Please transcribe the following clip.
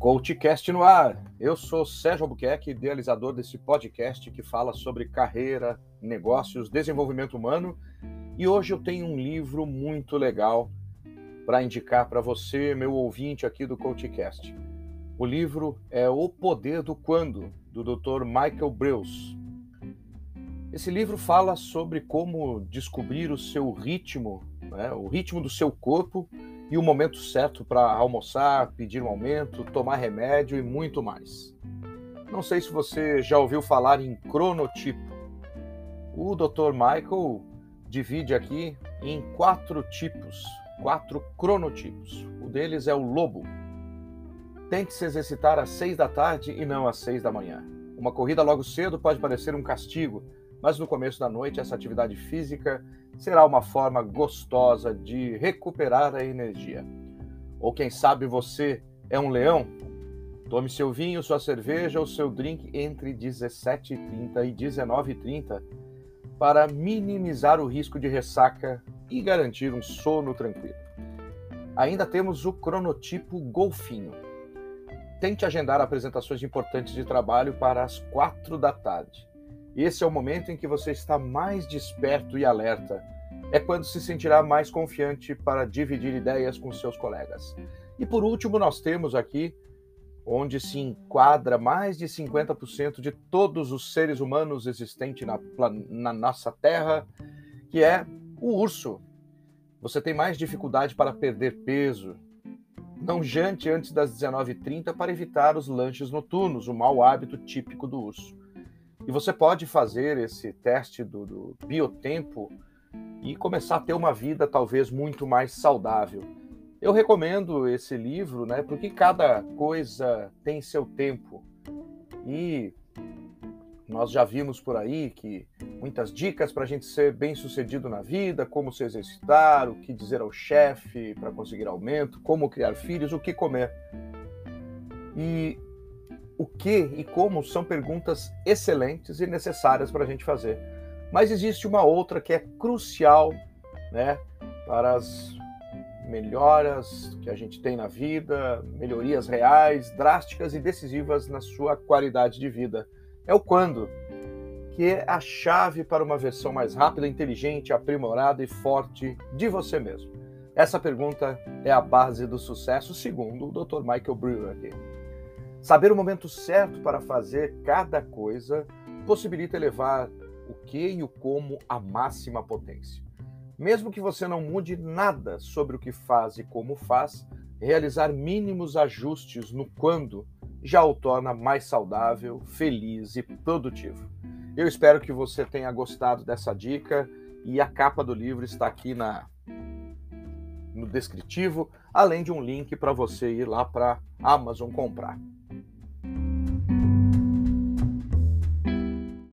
CoachCast no ar. Eu sou Sérgio Albuquerque, idealizador desse podcast que fala sobre carreira, negócios, desenvolvimento humano. E hoje eu tenho um livro muito legal para indicar para você, meu ouvinte aqui do CoachCast. O livro é O Poder do Quando, do Dr. Michael Breus. Esse livro fala sobre como descobrir o seu ritmo, né, o ritmo do seu corpo e o momento certo para almoçar, pedir um aumento, tomar remédio e muito mais. Não sei se você já ouviu falar em cronotipo. O Dr. Michael divide aqui em quatro tipos, quatro cronotipos. O deles é o lobo. Tente se exercitar às seis da tarde e não às seis da manhã. Uma corrida logo cedo pode parecer um castigo, mas no começo da noite essa atividade física será uma forma gostosa de recuperar a energia. Ou quem sabe você é um leão? Tome seu vinho, sua cerveja ou seu drink entre 17h30 e 19h30 para minimizar o risco de ressaca e garantir um sono tranquilo. Ainda temos o cronotipo golfinho. Tente agendar apresentações importantes de trabalho para as 4 da tarde. Esse é o momento em que você está mais desperto e alerta. É quando se sentirá mais confiante para dividir ideias com seus colegas. E por último, nós temos aqui onde se enquadra mais de 50% de todos os seres humanos existentes na, na, nossa Terra, que é o urso. Você tem mais dificuldade para perder peso. Não jante antes das 19h30 para evitar os lanches noturnos, o mau hábito típico do urso. E você pode fazer esse teste do, do biotempo e começar a ter uma vida talvez muito mais saudável. Eu recomendo esse livro, né, porque cada coisa tem seu tempo. E nós já vimos por aí que muitas dicas para a gente ser bem sucedido na vida, como se exercitar, o que dizer ao chefe para conseguir aumento, como criar filhos, o que comer. E o que e como são perguntas excelentes e necessárias para a gente fazer. Mas existe uma outra que é crucial né, para as melhoras que a gente tem na vida, melhorias reais, drásticas e decisivas na sua qualidade de vida. É o quando, que é a chave para uma versão mais rápida, inteligente, aprimorada e forte de você mesmo. Essa pergunta é a base do sucesso, segundo o Dr. Michael Brewer aqui. Saber o momento certo para fazer cada coisa possibilita elevar o que e o como à máxima potência. Mesmo que você não mude nada sobre o que faz e como faz, realizar mínimos ajustes no quando já o torna mais saudável, feliz e produtivo. Eu espero que você tenha gostado dessa dica e a capa do livro está aqui na no descritivo, além de um link para você ir lá para Amazon comprar.